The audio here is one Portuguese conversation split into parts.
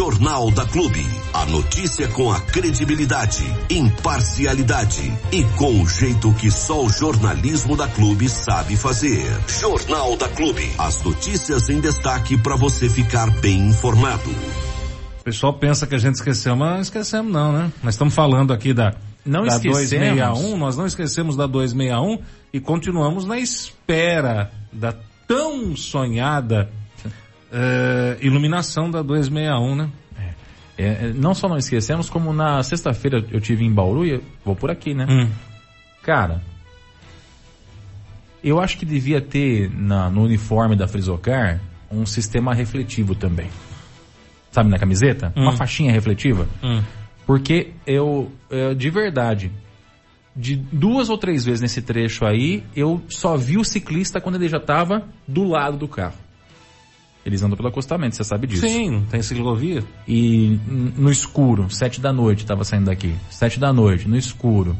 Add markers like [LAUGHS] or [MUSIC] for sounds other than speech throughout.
Jornal da Clube. A notícia com a credibilidade, imparcialidade e com o jeito que só o jornalismo da Clube sabe fazer. Jornal da Clube. As notícias em destaque para você ficar bem informado. O pessoal pensa que a gente esqueceu, mas não esquecemos não, né? Nós estamos falando aqui da, não da esquecemos. 261, nós não esquecemos da 261 e continuamos na espera da tão sonhada uh, iluminação da 261, né? É, não só não esquecemos, como na sexta-feira eu tive em Bauru e vou por aqui, né? Hum. Cara, eu acho que devia ter na, no uniforme da Frisocar um sistema refletivo também. Sabe na camiseta? Hum. Uma faixinha refletiva. Hum. Porque eu, eu, de verdade, de duas ou três vezes nesse trecho aí, eu só vi o ciclista quando ele já estava do lado do carro. Eles andam pelo acostamento, você sabe disso. Sim, tem ciclovia. E no escuro, sete da noite estava saindo daqui. Sete da noite, no escuro.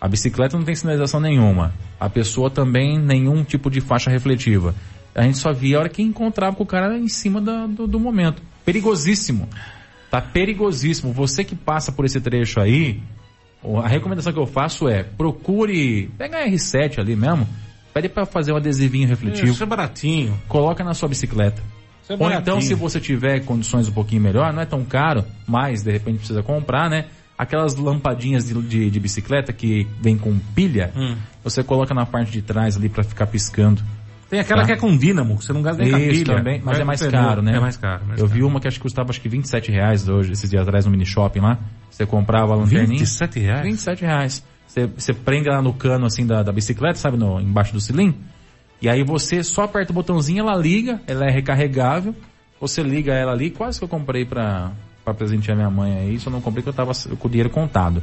A bicicleta não tem sinalização nenhuma. A pessoa também nenhum tipo de faixa refletiva. A gente só via a hora que encontrava com o cara em cima da- do, do momento. Perigosíssimo. Tá perigosíssimo. Você que passa por esse trecho aí, a recomendação que eu faço é procure, pega a R7 ali mesmo, pede para fazer um adesivinho refletivo, Isso é baratinho. coloca na sua bicicleta. É Ou então, baratinho. se você tiver condições um pouquinho melhor, não é tão caro, mas de repente precisa comprar, né? Aquelas lampadinhas de, de- de bicicleta que vem com pilha, Hum. você coloca na parte de trás ali para ficar piscando. Tem aquela Tá. que é com dínamo, você não gasta nem Isso pilha. também, mas Vai é mais pneu. caro, né? É mais caro. mais Eu caro. vi uma que acho que custava acho que 27 reais hoje, esses dias atrás no mini shopping lá. Você comprava a lanterninha. 27 reais? 27 reais. Você, você prende lá no cano assim da, da bicicleta, sabe, no, embaixo do cilindro. E aí você só aperta o botãozinho, ela liga, ela é recarregável. Você liga ela ali, quase que eu comprei pra, pra presentear minha mãe aí, só não comprei porque eu tava com o dinheiro contado.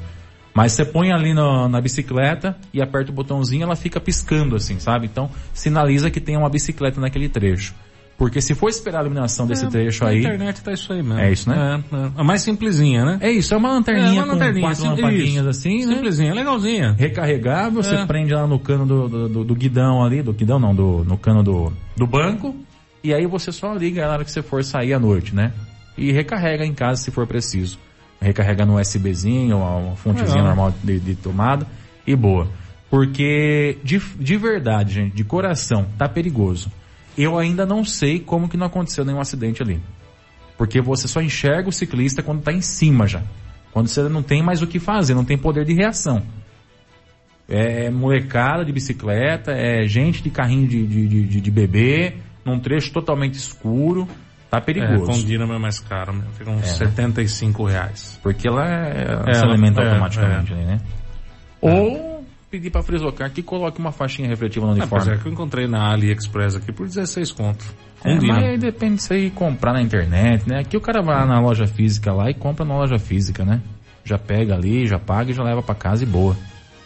Mas você põe ali no- na bicicleta e aperta o botãozinho, ela fica piscando assim, sabe? Então sinaliza que tem uma bicicleta naquele trecho. Porque se for esperar a iluminação desse trecho Na aí, internet tá isso aí mesmo. É isso, né? É, é. A mais simplesinha, né? é isso, é uma lanterninha É, uma lanterninha, com quatro sim- lampadinhas assim, né? Simplesinha, legalzinha. recarregável, você É. prende lá no cano do, do, do- do guidão ali, do guidão não, do, no cano do, do banco, e aí você só liga na hora que você for sair à noite, né? E recarrega em casa se for preciso. Recarrega no USBzinho, ou uma fontezinha Legal. normal de, de tomada, e boa. Porque, de, de verdade, gente, de coração, tá perigoso. Eu ainda não sei como que não aconteceu nenhum acidente ali. Porque você só enxerga o ciclista quando tá em cima já. Quando você não tem mais o que fazer, não tem poder de reação. É molecada de bicicleta, é gente de carrinho de, de, de, de- bebê, num trecho totalmente escuro. Tá É, perigoso. com dínamo é mais caro, né? Fica uns 75 reais. porque ela, é, ela É, se alimenta é, automaticamente é. ali, né? Ou pedir pra Frisocar que coloque uma faixinha refletiva no uniforme. é, que eu encontrei na AliExpress aqui por 16 conto. É, mas aí depende de você ir comprar na internet, né? Aqui o cara vai na loja física lá e compra na loja física, né? Já pega ali, já paga e já leva pra casa e boa.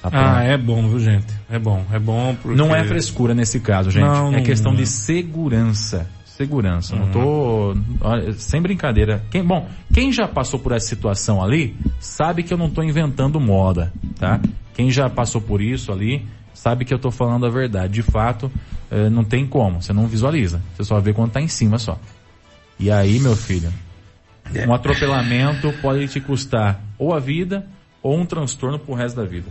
Tá. Ah, é bom, viu, gente? É bom, é bom porque... Não é frescura nesse caso, gente. Não, é não- questão não. de segurança. Segurança. Não Uhum. tô. olha, sem brincadeira. Quem, bom, quem já passou por essa situação ali, sabe que eu não tô inventando moda, tá? Quem já passou por isso ali, sabe que eu tô falando a verdade. De fato, eh, não tem como. Você não visualiza. Você só vê quando tá em cima só. E aí, meu filho, um atropelamento pode te custar ou a vida ou um transtorno pro resto da vida.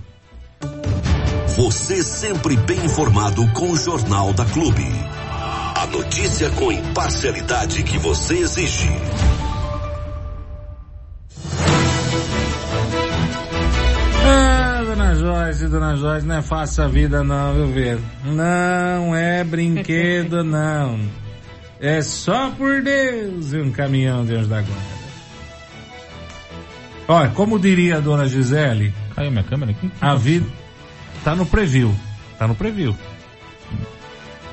Você sempre bem informado com o Jornal da Clube. A notícia com imparcialidade que você exige. Ah, dona Joyce, dona Joyce, não é fácil a vida não, viu, ver? Não é brinquedo, [LAUGHS] não. É só por Deus e um caminhão de anjo da guarda. Olha, como diria a dona Gisele, Caiu minha câmera aqui? a vida tá no preview. Tá no preview.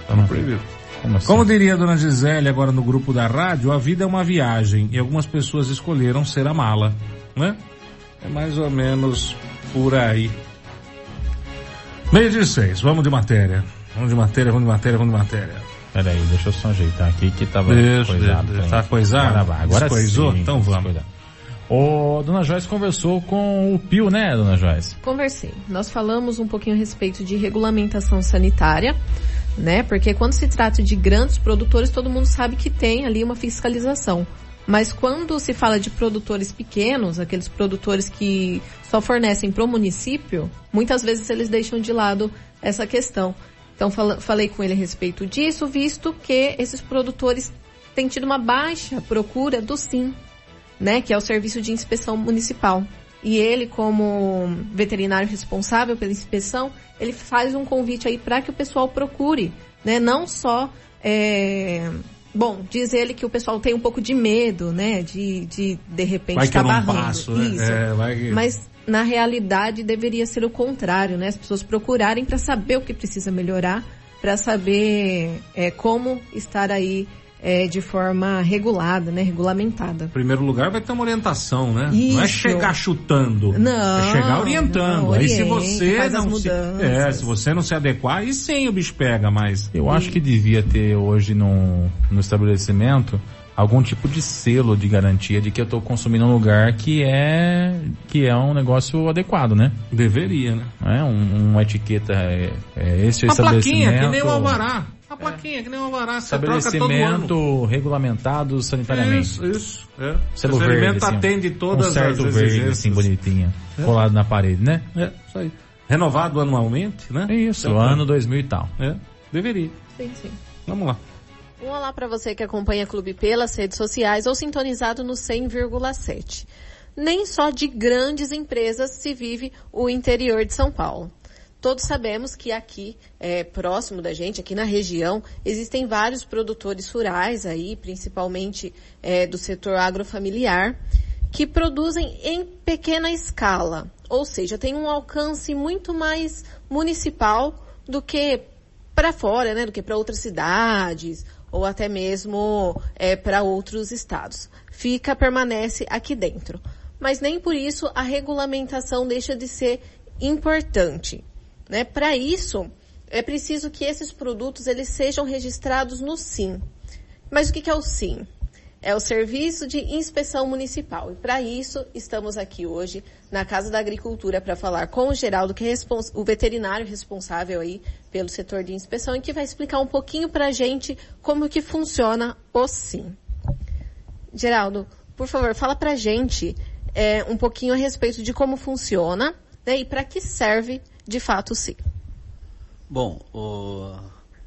Tá no preview. Como assim? Como diria a dona Gisele agora no grupo da rádio, a vida é uma viagem e algumas pessoas escolheram ser a mala, né? É mais ou menos por aí. Meio de seis, vamos de matéria. Vamos de matéria, vamos de matéria, vamos de matéria. Peraí, deixa eu só ajeitar aqui que tava Deixa, coisado. deixa, tá coisado? Agora agora Descoisou? sim. Então vamos. Ô, dona Joyce conversou com o Pio, né, dona Joyce? Conversei. Nós falamos um pouquinho a respeito de regulamentação sanitária, né? Porque quando se trata de grandes produtores, todo mundo sabe que tem ali uma fiscalização. Mas quando se fala de produtores pequenos, aqueles produtores que só fornecem para o município, muitas vezes eles deixam de lado essa questão. Então falei com ele a respeito disso, visto que esses produtores têm tido uma baixa procura do SIM, né, que é o Serviço de Inspeção Municipal. E ele, como veterinário responsável pela inspeção, ele faz um convite aí para que o pessoal procure, né, não só é, Bom, diz ele que o pessoal tem um pouco de medo, né? De, de, de repente, vai tá barrando. Passo, né? Isso. É, que... Mas, na realidade, deveria ser o contrário, né? As pessoas procurarem para saber o que precisa melhorar, para saber é, como estar aí é, de forma regulada, né? Regulamentada. Em primeiro lugar vai ter uma orientação, né? Isso. Não é chegar chutando. Não. É chegar orientando. Não, aí se você não se, é, se você não se adequar, aí sim o bicho pega, mas. Eu acho que devia ter hoje no, no estabelecimento algum tipo de selo de garantia de que eu estou consumindo um lugar que é que é um negócio adequado, né? Deveria, né? É um, uma etiqueta é, é esse uma estabelecimento. plaquinha que nem o alvará. Plaquinha, é. que nem o alvará, você troca todo ano. regulamentado sanitariamente. Isso, isso. É. Selo verde, assim, atende todas um certo as verde, assim, bonitinho. É. Colado na parede, né? É, isso aí. Renovado anualmente, né? Isso, então, ano 2000 e tal. É, deveria. Sim, sim. Vamos lá. Um olá para você que acompanha Clube pelas redes sociais ou sintonizado no 100,7. Nem só de grandes empresas se vive o interior de São Paulo. Todos sabemos que aqui, é, próximo da gente, aqui na região, existem vários produtores rurais aí, principalmente é, do setor agrofamiliar, que produzem em pequena escala, ou seja, tem um alcance muito mais municipal do que para fora, né, do que para outras cidades ou até mesmo é, para outros estados. Fica, permanece aqui dentro. Mas nem por isso a regulamentação deixa de ser importante. Né? Para isso, é preciso que esses produtos eles sejam registrados no SIM. Mas o que, é o SIM? É o Serviço de Inspeção Municipal. E para isso, estamos aqui hoje na Casa da Agricultura para falar com o Geraldo, que é o veterinário responsável aí pelo setor de inspeção e que vai explicar um pouquinho para a gente como que funciona o SIM. Geraldo, por favor, fala para a gente é, um pouquinho a respeito de como funciona né, e para que serve de fato sim. Bom, o,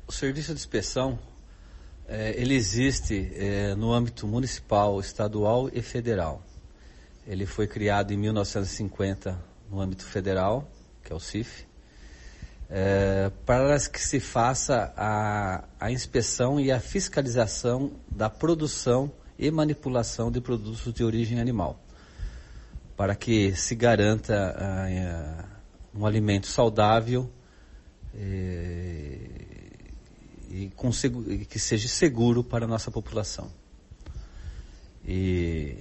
o serviço de inspeção é, ele existe é, no âmbito municipal, estadual e federal. Ele foi criado em 1950 no âmbito federal, que é o CIF, é, para que se faça a, a inspeção e a fiscalização da produção e manipulação de produtos de origem animal, para que se garanta a, um alimento saudável é, e, que seja seguro para a nossa população. E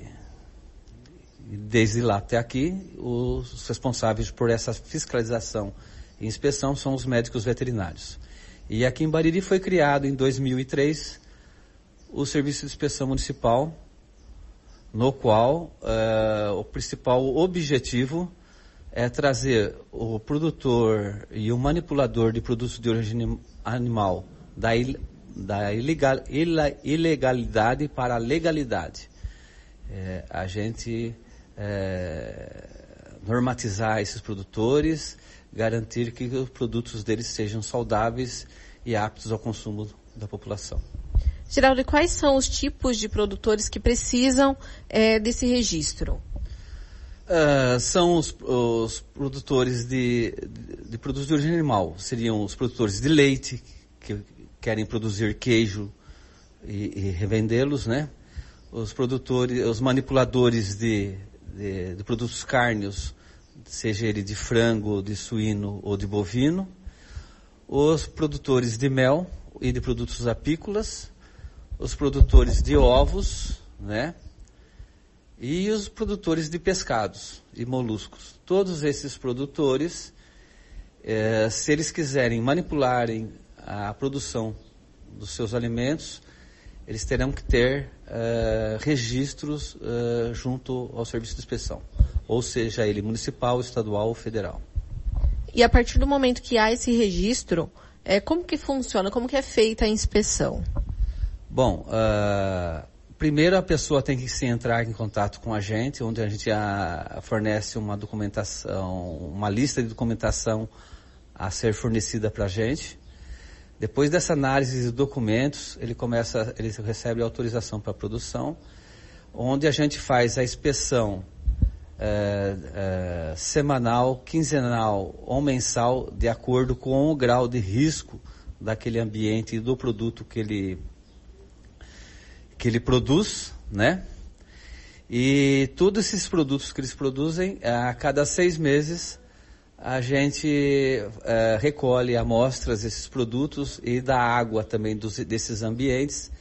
desde lá até aqui, os responsáveis por essa fiscalização e inspeção são os médicos veterinários. E aqui em Bariri foi criado em 2003 o Serviço de Inspeção Municipal, no qual uh, o principal objetivo é trazer o produtor e o manipulador de produtos de origem animal da, il, da ilegal, ilegalidade para a legalidade. É, a gente é, normatizar esses produtores, garantir que os produtos deles sejam saudáveis e aptos ao consumo da população. Geraldo, quais são os tipos de produtores que precisam é, desse registro? Uh, são os, os produtores de, de, de, produtos de origem animal. Seriam os produtores de leite, que querem produzir queijo e, e revendê-los, né? Os produtores, os manipuladores de, de, de produtos cárneos, seja ele de frango, de suíno ou de bovino. Os produtores de mel e de produtos apícolas. Os produtores de ovos, né? E os produtores de pescados e moluscos. Todos esses produtores, é, se eles quiserem manipularem a produção dos seus alimentos, eles terão que ter é, registros é, junto ao serviço de inspeção, ou seja, ele municipal, estadual ou federal. E a partir do momento que há esse registro, é, como que funciona, como que é feita a inspeção? Bom, uh, primeiro a pessoa tem que se entrar em contato com a gente, onde a gente a, fornece uma documentação, uma lista de documentação a ser fornecida para a gente. Depois dessa análise de documentos, ele começa, ele recebe autorização para produção, onde a gente faz a inspeção é, é, semanal, quinzenal ou mensal, de acordo com o grau de risco daquele ambiente e do produto que ele que ele produz, né? E todos esses produtos que eles produzem, a cada seis meses, a gente uh, recolhe amostras desses produtos e da água também dos, desses ambientes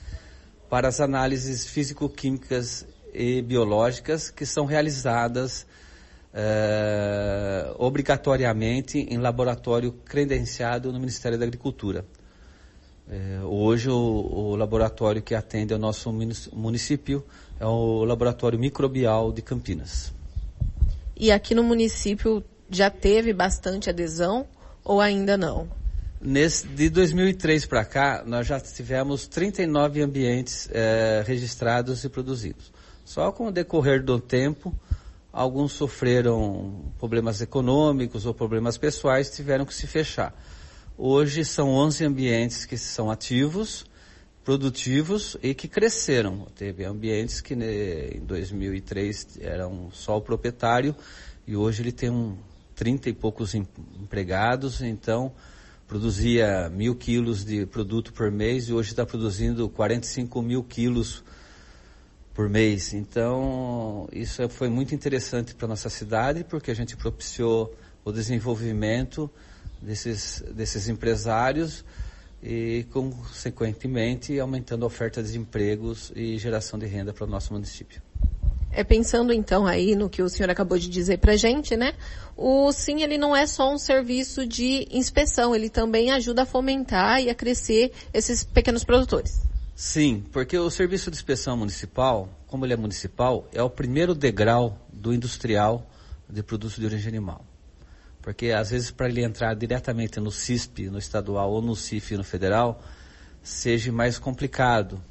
para as análises físico-químicas e biológicas que são realizadas uh, obrigatoriamente em laboratório credenciado no Ministério da Agricultura. Uh, hoje o, o, laboratório que atende ao nosso município é o Laboratório Microbial de Campinas. E aqui no município já teve bastante adesão ou ainda não? Nesse, de 2003 para cá, nós já tivemos 39 ambientes é, registrados e produzidos. Só com o decorrer do tempo, alguns sofreram problemas econômicos ou problemas pessoais, tiveram que se fechar. Hoje são 11 ambientes que são ativos, produtivos e que cresceram. Teve ambientes que né, em 2003 eram só o proprietário e hoje ele tem um, 30 e poucos empregados, então produzia mil quilos de produto por mês e hoje está produzindo 45 mil quilos por mês. Então, isso foi muito interessante para nossa cidade, porque a gente propiciou o desenvolvimento desses, desses empresários e, consequentemente, aumentando a oferta de empregos e geração de renda para o nosso município. É pensando então aí no que o senhor acabou de dizer pra gente, né? O SIM ele não é só um serviço de inspeção, ele também ajuda a fomentar e a crescer esses pequenos produtores. Sim, porque o serviço de inspeção municipal, como ele é municipal, é o primeiro degrau do industrial de produtos de origem animal. Porque às vezes para ele entrar diretamente no CISP, no estadual ou no CIF, no federal, seja mais complicado.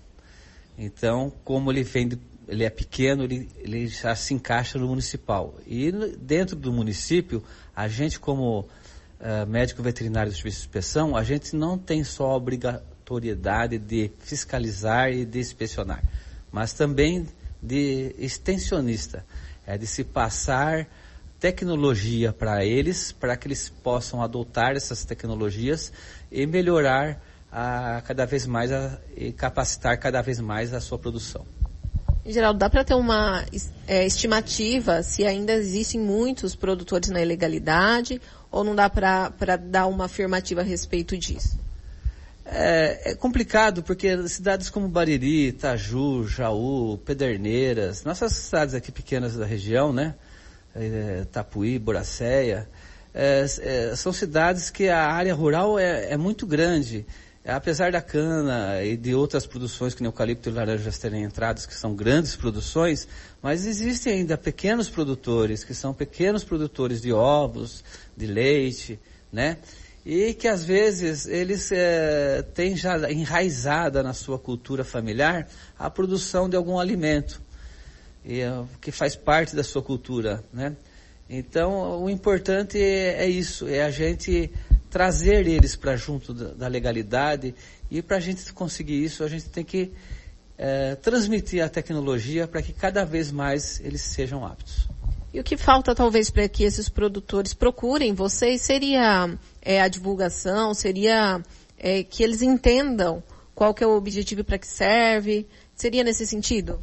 Então, como ele vem de ele é pequeno, ele, ele já se encaixa no municipal. E dentro do município, a gente como uh, médico veterinário do serviço de inspeção, a gente não tem só a obrigatoriedade de fiscalizar e de inspecionar, mas também de extensionista, é de se passar tecnologia para eles, para que eles possam adotar essas tecnologias e melhorar a, cada vez mais a, e capacitar cada vez mais a sua produção. Geraldo, dá para ter uma é, estimativa se ainda existem muitos produtores na ilegalidade ou não dá para dar uma afirmativa a respeito disso? É, é, complicado porque cidades como Bariri, Itaju, Jaú, Pederneiras, nossas cidades aqui pequenas da região, né? É, Tapuí, Boracéia, é, é, são cidades que a área rural é, é muito grande apesar da cana e de outras produções que eucalipto e laranjas terem entradas, que são grandes produções, mas existem ainda pequenos produtores, que são pequenos produtores de ovos, de leite, né? E que às vezes eles é, têm já enraizada na sua cultura familiar a produção de algum alimento, que faz parte da sua cultura, né? Então, o importante é, é isso, é a gente trazer eles para junto da, da, legalidade e para a gente conseguir isso, a gente tem que é, transmitir a tecnologia para que cada vez mais eles sejam aptos. E o que falta talvez para que esses produtores procurem vocês seria é, a divulgação, seria é, que eles entendam qual que é o objetivo para que serve, seria nesse sentido?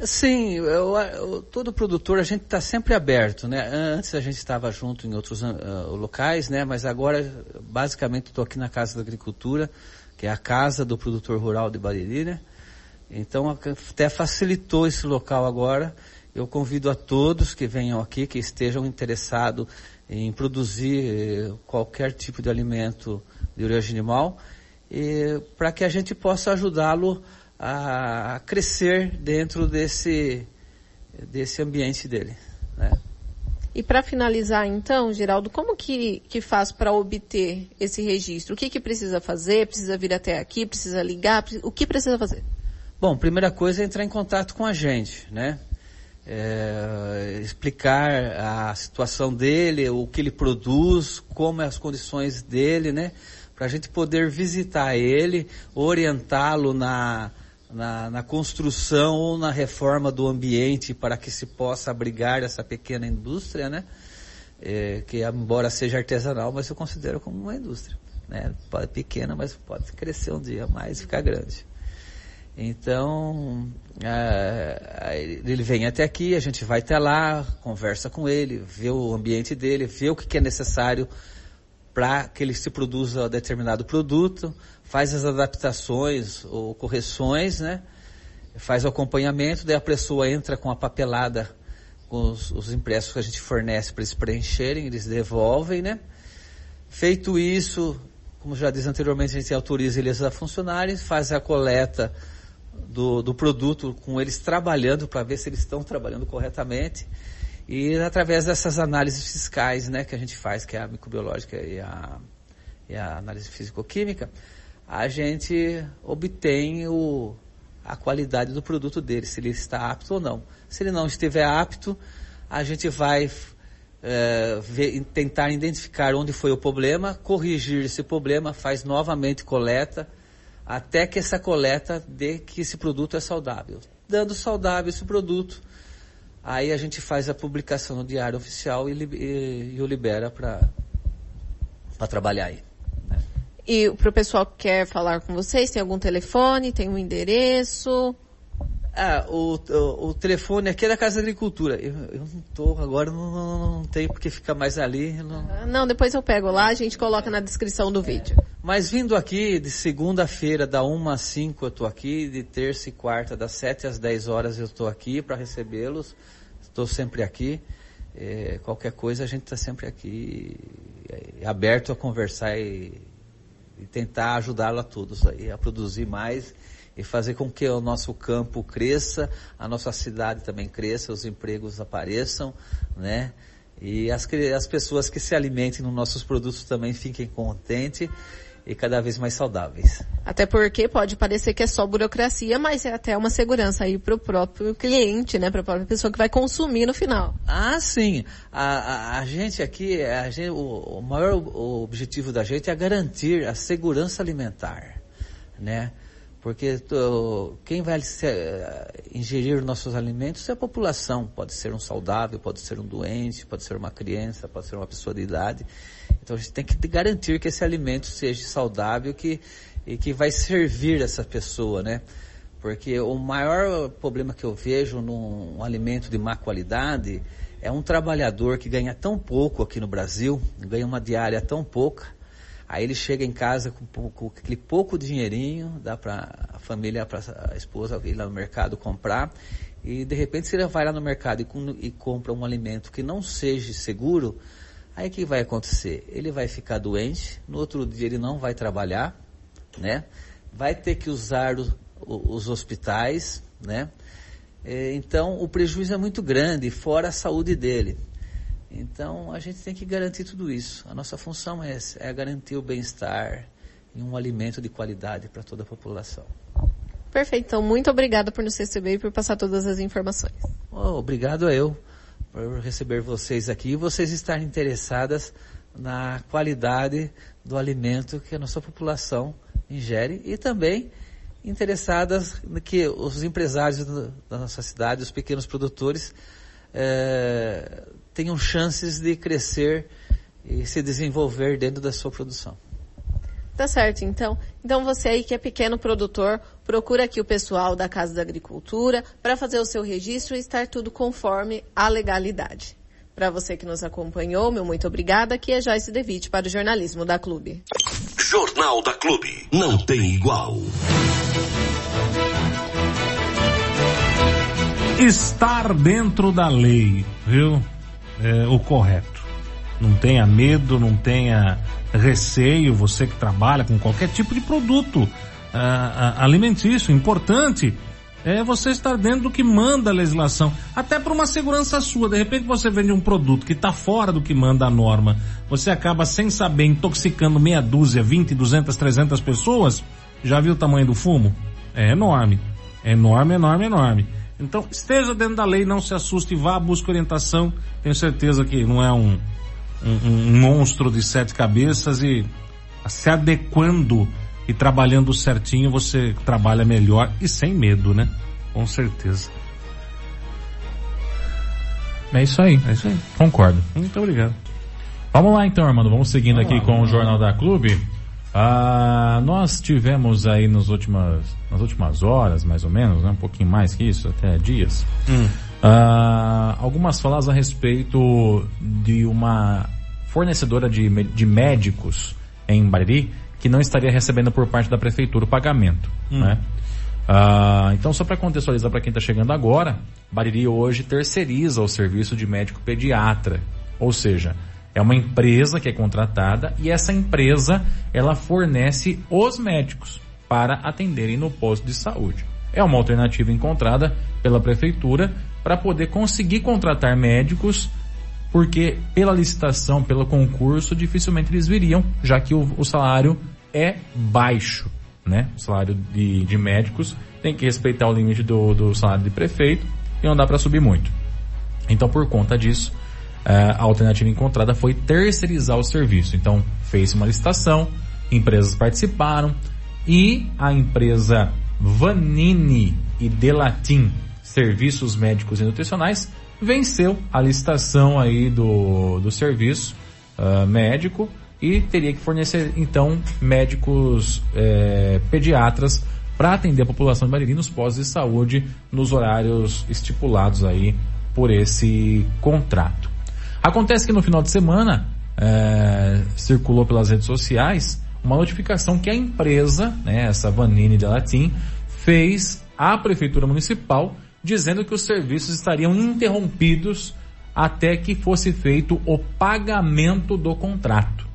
Sim, eu, eu, todo produtor a gente está sempre aberto, né? Antes a gente estava junto em outros uh, locais, né? Mas agora basicamente estou aqui na Casa da Agricultura, que é a casa do produtor rural de Bariri, né? Então até facilitou esse local agora. Eu convido a todos que venham aqui, que estejam interessados em produzir eh, qualquer tipo de alimento de origem animal, para que a gente possa ajudá-lo a crescer dentro desse, desse ambiente dele. Né? E para finalizar então, Geraldo, como que, que faz para obter esse registro? O que, que precisa fazer? Precisa vir até aqui? Precisa ligar? O que precisa fazer? Bom, primeira coisa é entrar em contato com a gente, né? É, explicar a situação dele, o que ele produz, como é as condições dele, né? Para a gente poder visitar ele, orientá-lo na, na, na, construção ou na reforma do ambiente para que se possa abrigar essa pequena indústria, né? É, que embora seja artesanal, mas eu considero como uma indústria, né? Pode pequena, mas pode crescer um dia mais e ficar grande. Então, ele vem até aqui, a gente vai até lá, conversa com ele, vê o ambiente dele, vê o que é necessário para que ele se produza determinado produto, faz as adaptações ou correções, né? Faz o acompanhamento, daí a pessoa entra com a papelada, com os, os impressos que a gente fornece para eles preencherem, eles devolvem, né? Feito isso, como já disse anteriormente, a gente autoriza eles a funcionarem, faz a coleta do, do produto com eles trabalhando para ver se eles estão trabalhando corretamente. E através dessas análises fiscais, né, que a gente faz, que é a microbiológica e a, e a análise físico-química, a gente obtém o, a qualidade do produto dele, se ele está apto ou não. Se ele não estiver apto, a gente vai é, ver, tentar identificar onde foi o problema, corrigir esse problema, faz novamente coleta, até que essa coleta dê que esse produto é saudável. Dando saudável esse produto, aí a gente faz a publicação no Diário Oficial e, e, e o libera para trabalhar aí. E para o pessoal que quer falar com vocês, tem algum telefone, tem um endereço? Ah, o, o, o, telefone aqui é da Casa da Agricultura. Eu, eu não tô, agora não, não, não tem porque fica mais ali. Não... Ah, não, depois eu pego lá, a gente coloca na descrição do vídeo. Mas vindo aqui de segunda-feira, da 1 às 5 eu estou aqui, de terça e quarta, das 7 às 10 horas eu estou aqui para recebê-los. Estou sempre aqui. É, qualquer coisa a gente está sempre aqui é, aberto a conversar e, e tentar ajudá-lo a todos aí, a produzir mais e fazer com que o nosso campo cresça, a nossa cidade também cresça, os empregos apareçam, né? E as, as pessoas que se alimentem nos nossos produtos também fiquem contentes e cada vez mais saudáveis. Até porque pode parecer que é só burocracia, mas é até uma segurança aí para o próprio cliente, né? Para a própria pessoa que vai consumir no final. Ah, sim. A, a, a gente aqui, a gente, o, o maior objetivo da gente é garantir a segurança alimentar, né? Porque quem vai se, uh, ingerir nossos alimentos é a população. Pode ser um saudável, pode ser um doente, pode ser uma criança, pode ser uma pessoa de idade. Então a gente tem que garantir que esse alimento seja saudável que, e que vai servir essa pessoa, né? Porque o maior problema que eu vejo num um alimento de má qualidade é um trabalhador que ganha tão pouco aqui no Brasil, ganha uma diária tão pouca, Aí ele chega em casa com, com aquele pouco dinheirinho, dá para a família, para a esposa ir lá no mercado comprar. E de repente se ele vai lá no mercado e, e compra um alimento que não seja seguro, aí o que vai acontecer? Ele vai ficar doente, no outro dia ele não vai trabalhar, né? Vai ter que usar o, o, os hospitais, né? É, então o prejuízo é muito grande, fora a saúde dele. Então a gente tem que garantir tudo isso. A nossa função é, essa, é garantir o bem-estar e um alimento de qualidade para toda a população. Perfeito. Então, muito obrigada por nos receber e por passar todas as informações. Oh, obrigado a eu por receber vocês aqui e vocês estarem interessadas na qualidade do alimento que a nossa população ingere e também interessadas no que os empresários da nossa cidade, os pequenos produtores, é, tenham chances de crescer e se desenvolver dentro da sua produção. Tá certo, então. Então você aí que é pequeno produtor, procura aqui o pessoal da Casa da Agricultura para fazer o seu registro e estar tudo conforme a legalidade. Para você que nos acompanhou, meu muito obrigada. Aqui é Joyce Devitt para o Jornalismo da Clube. Jornal da Clube. Não tem igual. Estar dentro da lei, viu? é, o correto. Não tenha medo, não tenha receio, você que trabalha com qualquer tipo de produto ah, alimentício, importante é você estar dentro do que manda a legislação, até para uma segurança sua. De repente você vende um produto que está fora do que manda a norma, você acaba sem saber intoxicando meia dúzia, 20, 200, 300 pessoas. Já viu o tamanho do fumo? É enorme. É enorme, enorme, enorme. Então, esteja dentro da lei, não se assuste, vá, busque orientação. Tenho certeza que não é um, um, um monstro de sete cabeças e se adequando e trabalhando certinho, você trabalha melhor e sem medo, né? Com certeza. É isso aí. É isso aí. Concordo. Muito obrigado. Vamos lá então, Armando. Vamos seguindo Vamos aqui lá, com o Jornal da Clube. Ah, nós tivemos aí nos últimas, nas últimas horas, mais ou menos, né, um pouquinho mais que isso, até dias, ah, algumas falas a respeito de uma fornecedora de, de médicos em Bariri que não estaria recebendo por parte da prefeitura o pagamento. Né? Ah, então, só para contextualizar para quem está chegando agora, Bariri hoje terceiriza o serviço de médico pediatra, ou seja, é uma empresa que é contratada e essa empresa ela fornece os médicos para atenderem no posto de saúde. É uma alternativa encontrada pela prefeitura para poder conseguir contratar médicos porque pela licitação, pelo concurso, dificilmente eles viriam, já que o, o salário é baixo, né? O salário de, de médicos tem que respeitar o limite do, do salário de prefeito e não dá para subir muito. Então, por conta disso, eh, a alternativa encontrada foi terceirizar o serviço. Então, fez uma licitação, empresas participaram e a empresa Vanini e Delatim Serviços Médicos e Nutricionais venceu a licitação aí do, do serviço ah, médico e teria que fornecer então médicos eh, pediatras para atender a população de Bariri nos postos de saúde nos horários estipulados aí por esse contrato. Acontece que no final de semana eh, circulou pelas redes sociais uma notificação que a empresa, né, essa Vanini de Latim, fez à prefeitura municipal dizendo que os serviços estariam interrompidos até que fosse feito o pagamento do contrato.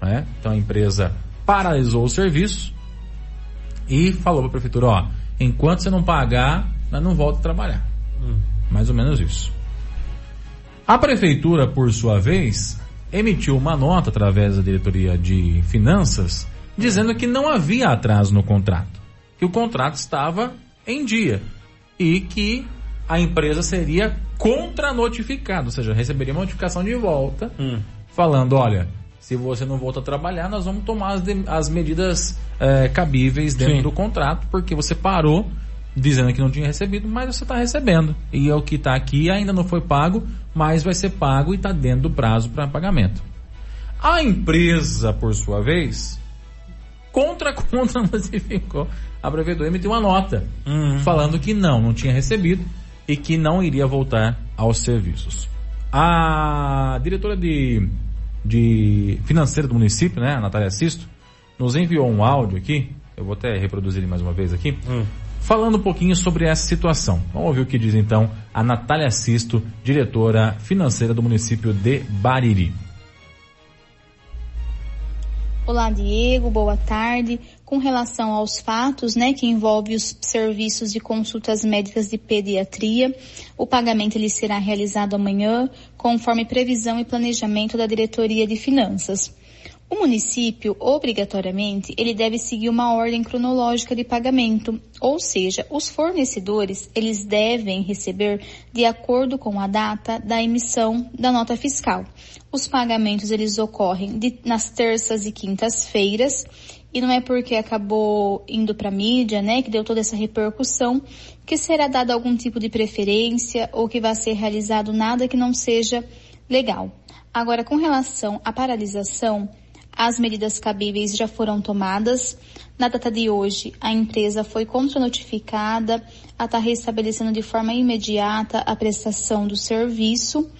Né? Então a empresa paralisou o serviço e falou para a prefeitura, ó, enquanto você não pagar, nós não volta a trabalhar. Mais ou menos isso. A prefeitura, por sua vez, emitiu uma nota através da diretoria de finanças dizendo que não havia atraso no contrato, que o contrato estava em dia e que a empresa seria contra-notificada, ou seja, receberia uma notificação de volta falando, olha, se você não volta a trabalhar, nós vamos tomar as, de- as medidas eh, cabíveis dentro Sim. do contrato, porque você parou dizendo que não tinha recebido, mas você está recebendo. E é o que está aqui ainda não foi pago, mas vai ser pago e está dentro do prazo para pagamento. A empresa, por sua vez, contra [LAUGHS] contra notificou. A prefeitura emitiu uma nota falando que não, não tinha recebido e que não iria voltar aos serviços. A diretora de, de financeira do município, né, a Natália Sisto, nos enviou um áudio aqui, eu vou até reproduzir ele mais uma vez aqui, falando um pouquinho sobre essa situação. Vamos ouvir o que diz então a Natália Sisto, diretora financeira do município de Bariri. Olá, Diego, boa tarde. Com relação aos fatos, né, que envolve os serviços de consultas médicas de pediatria, o pagamento ele será realizado amanhã, conforme previsão e planejamento da Diretoria de Finanças. O município, obrigatoriamente, ele deve seguir uma ordem cronológica de pagamento, ou seja, os fornecedores, eles devem receber de acordo com a data da emissão da nota fiscal. Os pagamentos, eles ocorrem de- nas terças e quintas-feiras, e não é porque acabou indo para mídia, né, que deu toda essa repercussão, que será dado algum tipo de preferência ou que vai ser realizado nada que não seja legal. Agora, com relação à paralisação, as medidas cabíveis já foram tomadas. Na data de hoje, a empresa foi contranotificada a estar restabelecendo de forma imediata a prestação do serviço.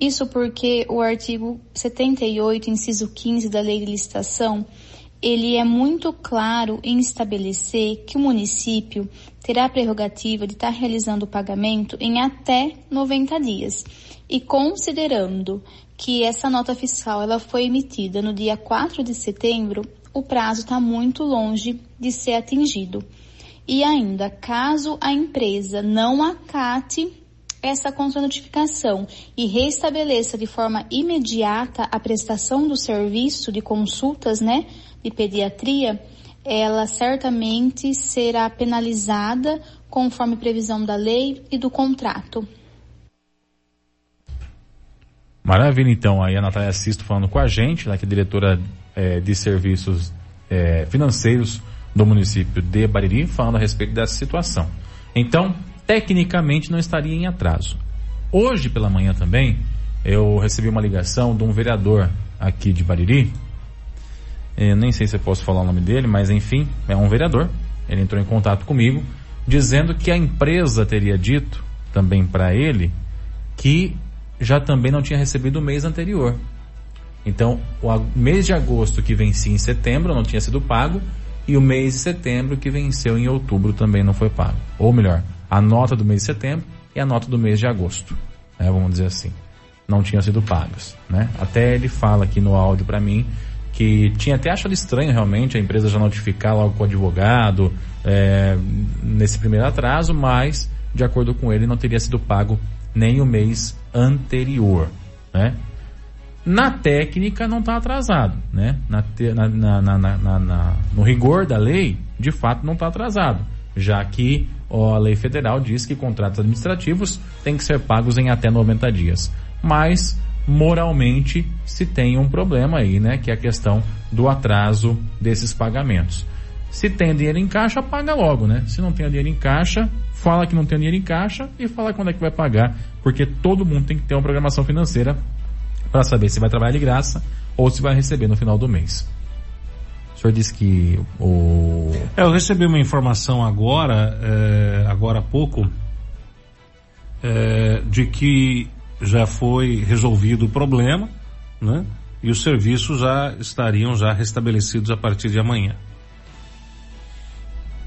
Isso porque o artigo 78, inciso 15 da Lei de Licitação, ele é muito claro em estabelecer que o município terá a prerrogativa de estar realizando o pagamento em até 90 dias. E considerando que essa nota fiscal ela foi emitida no dia 4 de setembro, o prazo está muito longe de ser atingido. E ainda, caso a empresa não acate essa contranotificação e restabeleça de forma imediata a prestação do serviço de consultas, né, de pediatria, ela certamente será penalizada conforme previsão da lei e do contrato. Maravilha, então. Aí a Natália Sisto falando com a gente, né, que é diretora é, de serviços é, financeiros do município de Bariri, falando a respeito dessa situação. Então, tecnicamente não estaria em atraso. Hoje pela manhã também, eu recebi uma ligação de um vereador aqui de Bariri. Eu nem sei se eu posso falar o nome dele, mas enfim, é um vereador. Ele entrou em contato comigo, dizendo que a empresa teria dito também para ele que já também não tinha recebido o mês anterior. Então, o mês de agosto que vencia em setembro não tinha sido pago e o mês de setembro que venceu em outubro também não foi pago. Ou melhor, a nota do mês de setembro e a nota do mês de agosto, né, vamos dizer assim, não tinham sido pagas. Né? Até ele fala aqui no áudio para mim que tinha até achado estranho realmente a empresa já notificar logo com o advogado é, nesse primeiro atraso, mas de acordo com ele não teria sido pago nem o mês anterior, né? Na técnica não está atrasado, né? Na, na, na, no rigor da lei, de fato não está atrasado, já que ó, a lei federal diz que contratos administrativos têm que ser pagos em até 90 dias. Mas moralmente se tem um problema aí, né? Que é a questão do atraso desses pagamentos. Se tem dinheiro em caixa, paga logo, né? Se não tem dinheiro em caixa, fala que não tem dinheiro em caixa e fala quando é que vai pagar, porque todo mundo tem que ter uma programação financeira para saber se vai trabalhar de graça ou se vai receber no final do mês. O senhor disse que o. É, eu recebi uma informação agora, é, agora há pouco, é, de que já foi resolvido o problema, né? E os serviços já estariam já restabelecidos a partir de amanhã.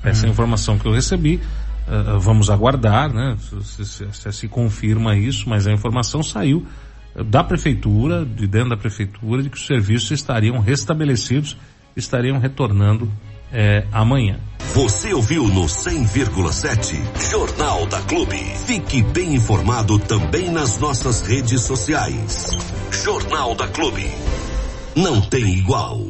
Essa é a hum. informação que eu recebi. Uh, vamos aguardar, né? Se, se, se, se, confirma isso, mas a informação saiu da prefeitura, de dentro da prefeitura, de que os serviços estariam restabelecidos, estariam retornando é, amanhã. Você ouviu no 100,7 Jornal da Clube. Fique bem informado também nas nossas redes sociais. Jornal da Clube. Não tem igual.